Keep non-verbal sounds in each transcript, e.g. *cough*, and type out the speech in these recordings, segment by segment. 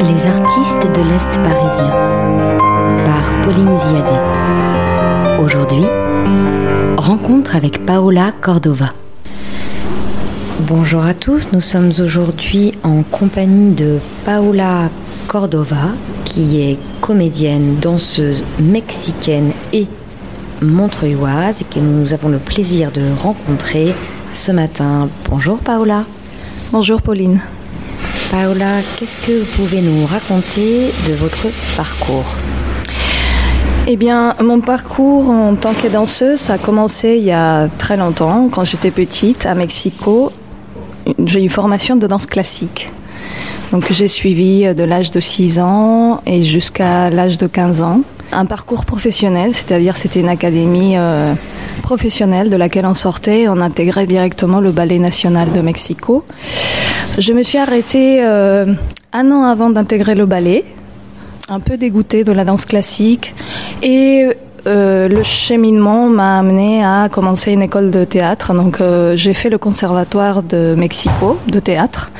Les artistes de l'Est parisien par Pauline Ziadé. Aujourd'hui, rencontre avec Paola Cordova. Bonjour à tous, nous sommes aujourd'hui en compagnie de Paola Cordova, qui est comédienne, danseuse mexicaine et montreuilloise et que nous avons le plaisir de rencontrer ce matin. Bonjour Paola. Bonjour Pauline. Paola, qu'est-ce que vous pouvez nous raconter de votre parcours? Eh bien, mon parcours en tant que danseuse a commencé il y a très longtemps, quand j'étais petite à Mexico. J'ai une formation de danse classique. Donc j'ai suivi de l'âge de 6 ans et jusqu'à l'âge de 15 ans. Un parcours professionnel, c'est-à-dire c'était une académie euh, professionnelle de laquelle on sortait, on intégrait directement le Ballet national de Mexico. Je me suis arrêtée euh, un an avant d'intégrer le ballet, un peu dégoûtée de la danse classique et euh, le cheminement m'a amené à commencer une école de théâtre. Donc euh, j'ai fait le conservatoire de Mexico de théâtre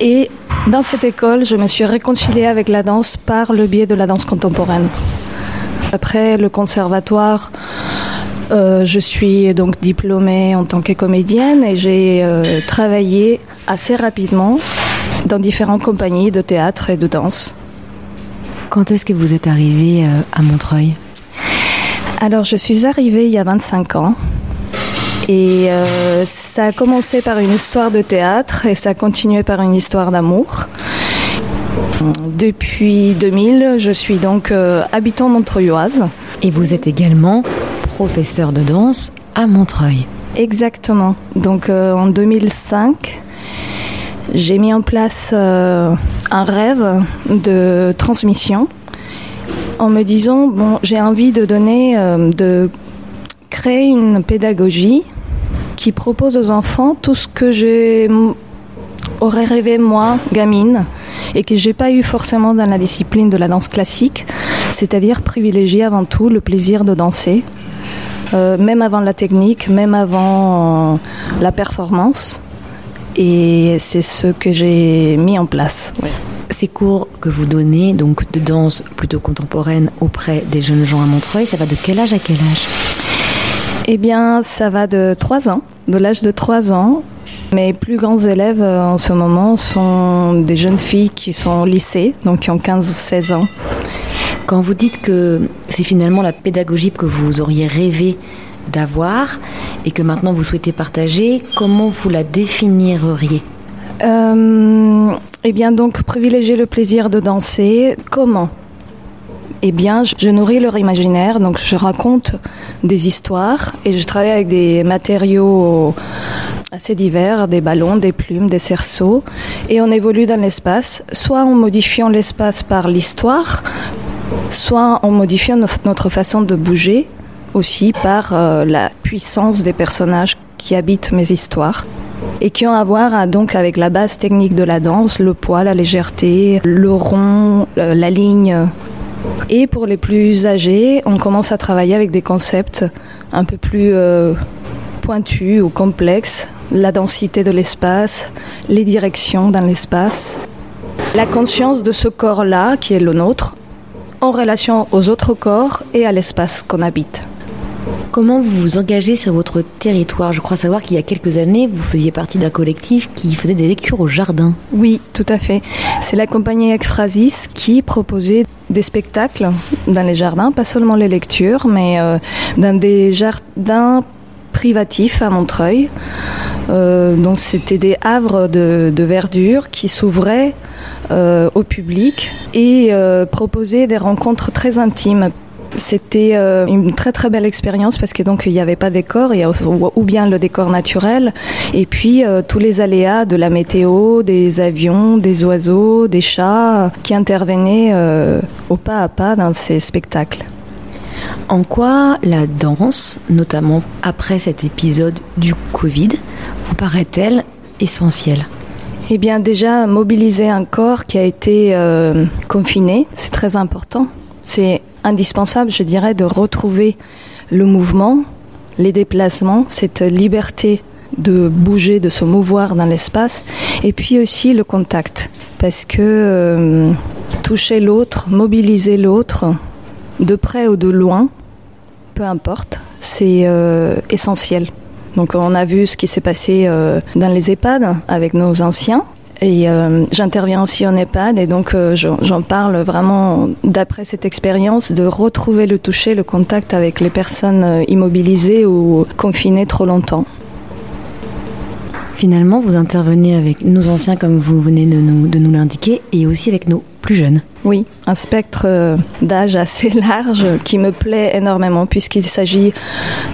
et dans cette école, je me suis réconciliée avec la danse par le biais de la danse contemporaine. Après le conservatoire, euh, je suis donc diplômée en tant que comédienne et j'ai euh, travaillé assez rapidement dans différentes compagnies de théâtre et de danse. Quand est-ce que vous êtes arrivée euh, à Montreuil? Alors je suis arrivée il y a 25 ans et euh, ça a commencé par une histoire de théâtre et ça a continué par une histoire d'amour. Depuis 2000, je suis donc euh, habitant montreuilloise. Et vous êtes également professeur de danse à Montreuil. Exactement. Donc euh, en 2005, j'ai mis en place euh, un rêve de transmission en me disant bon, j'ai envie de donner, euh, de créer une pédagogie qui propose aux enfants tout ce que j'ai aurais rêvé moi, gamine, et que j'ai pas eu forcément dans la discipline de la danse classique, c'est-à-dire privilégier avant tout le plaisir de danser, euh, même avant la technique, même avant euh, la performance. Et c'est ce que j'ai mis en place. Ces cours que vous donnez, donc de danse plutôt contemporaine auprès des jeunes gens à Montreuil, ça va de quel âge à quel âge? Eh bien, ça va de 3 ans, de l'âge de 3 ans mes plus grands élèves euh, en ce moment sont des jeunes filles qui sont au lycée, donc qui ont 15-16 ans. Quand vous dites que c'est finalement la pédagogie que vous auriez rêvé d'avoir et que maintenant vous souhaitez partager, comment vous la définiriez? Euh, Eh bien donc privilégier le plaisir de danser. Comment? Eh bien, je nourris leur imaginaire, donc je raconte des histoires et je travaille avec des matériaux assez divers, des ballons, des plumes, des cerceaux, et on évolue dans l'espace, soit en modifiant l'espace par l'histoire, soit en modifiant notre façon de bouger, aussi par euh, la puissance des personnages qui habitent mes histoires et qui ont à voir donc avec la base technique de la danse, le poids, la légèreté, le rond, la ligne. Et pour les plus âgés, on commence à travailler avec des concepts un peu plus euh, pointus ou complexes, la densité de l'espace, les directions dans l'espace, la conscience de ce corps-là qui est le nôtre en relation aux autres corps et à l'espace qu'on habite. Comment vous vous engagez sur votre territoire? Je crois savoir qu'il y a quelques années, vous faisiez partie d'un collectif qui faisait des lectures au jardin. Oui, tout à fait. C'est la compagnie Ekphrasis qui proposait des spectacles dans les jardins, pas seulement les lectures, mais euh, dans des jardins privatifs à Montreuil. Euh, donc c'était des havres de, verdure qui s'ouvraient euh, au public et euh, proposaient des rencontres très intimes. C'était une très très belle expérience parce que donc il n'y avait pas de décor, ou bien le décor naturel et puis tous les aléas de la météo, des avions, des oiseaux, des chats qui intervenaient au pas à pas dans ces spectacles. En quoi la danse, notamment après cet épisode du Covid, vous paraît-elle essentielle? Eh bien déjà mobiliser un corps qui a été euh, confiné, c'est très important. C'est indispensable, je dirais, de retrouver le mouvement, les déplacements, cette liberté de bouger, de se mouvoir dans l'espace, et puis aussi le contact, parce que euh, toucher l'autre, mobiliser l'autre, de près ou de loin, peu importe, c'est euh, essentiel. Donc on a vu ce qui s'est passé euh, dans les EHPAD avec nos anciens. Et euh, j'interviens aussi en EHPAD et donc j'en parle vraiment d'après cette expérience de retrouver le toucher, le contact avec les personnes immobilisées ou confinées trop longtemps. Finalement, vous intervenez avec nos anciens comme vous venez de nous, de nous l'indiquer et aussi avec nos Oui, un spectre euh, d'âge assez *laughs* large qui me plaît énormément puisqu'il s'agit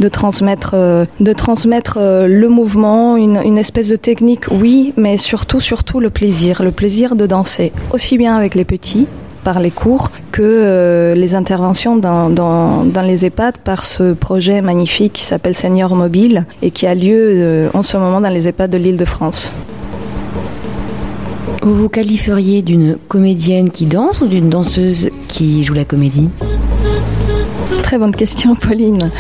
de transmettre, euh, euh, le mouvement, une, espèce de technique, oui, mais surtout, surtout le plaisir, le plaisir de danser, aussi bien avec les petits par les cours que les interventions dans, les EHPAD par ce projet magnifique qui s'appelle Senior Mobile et qui a lieu en ce moment dans les EHPAD de l'île de France. Vous vous qualifieriez d'une comédienne qui danse ou d'une danseuse qui joue la comédie? Très bonne question, Pauline.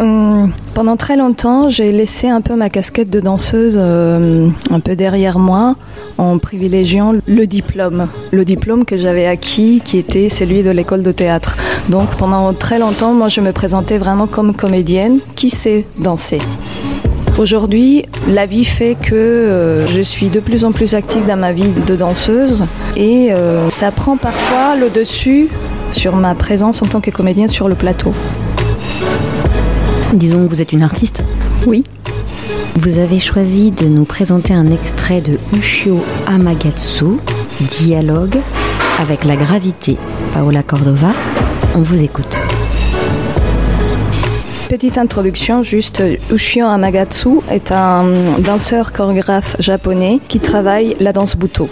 Hum, pendant très longtemps, j'ai laissé un peu ma casquette de danseuse euh, un peu derrière moi en privilégiant le diplôme. Le diplôme que j'avais acquis qui était celui de l'école de théâtre. Donc pendant très longtemps, moi je me présentais vraiment comme comédienne qui sait danser? Aujourd'hui, la vie fait que euh, je suis de plus en plus active dans ma vie de danseuse et euh, ça prend parfois le dessus sur ma présence en tant que comédienne sur le plateau. Disons que vous êtes une artiste Oui. Vous avez choisi de nous présenter un extrait de Ushio Amagatsu, Dialogue avec la gravité. Paola Cordova, on vous écoute. Petite introduction, juste Ushio Amagatsu est un danseur chorégraphe japonais qui travaille la danse buto.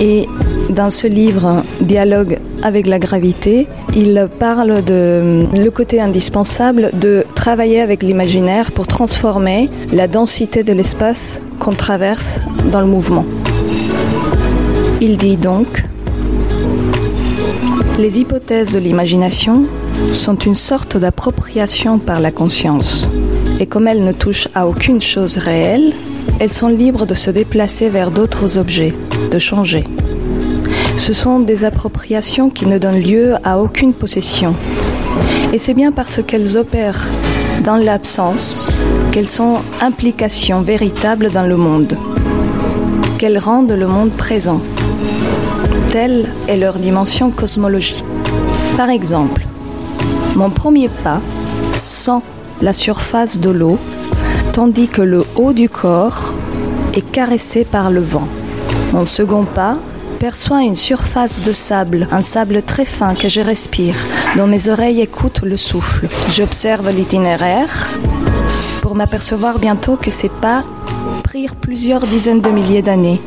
Et dans ce livre Dialogue avec la gravité, il parle de le côté indispensable de travailler avec l'imaginaire pour transformer la densité de l'espace qu'on traverse dans le mouvement. Il dit donc Les hypothèses de l'imagination sont une sorte d'appropriation par la conscience. Et comme elles ne touchent à aucune chose réelle, elles sont libres de se déplacer vers d'autres objets, de changer. Ce sont des appropriations qui ne donnent lieu à aucune possession. Et c'est bien parce qu'elles opèrent dans l'absence qu'elles sont implications véritables dans le monde, qu'elles rendent le monde présent. Telle est leur dimension cosmologique. Par exemple, mon premier pas sent la surface de l'eau, tandis que le haut du corps est caressé par le vent. Mon second pas perçoit une surface de sable, un sable très fin que je respire, dont mes oreilles écoutent le souffle. J'observe l'itinéraire pour m'apercevoir bientôt que ces pas prirent plusieurs dizaines de milliers d'années.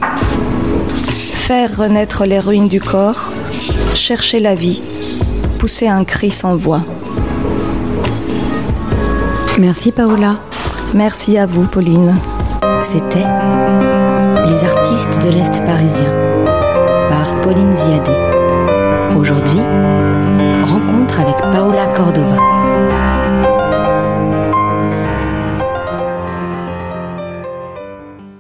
Faire renaître les ruines du corps, chercher la vie, pousser un cri sans voix. Merci Paola. Merci à vous Pauline. C'était Les artistes de l'Est parisien par Pauline Ziadé. Aujourd'hui, rencontre avec Paola Cordova.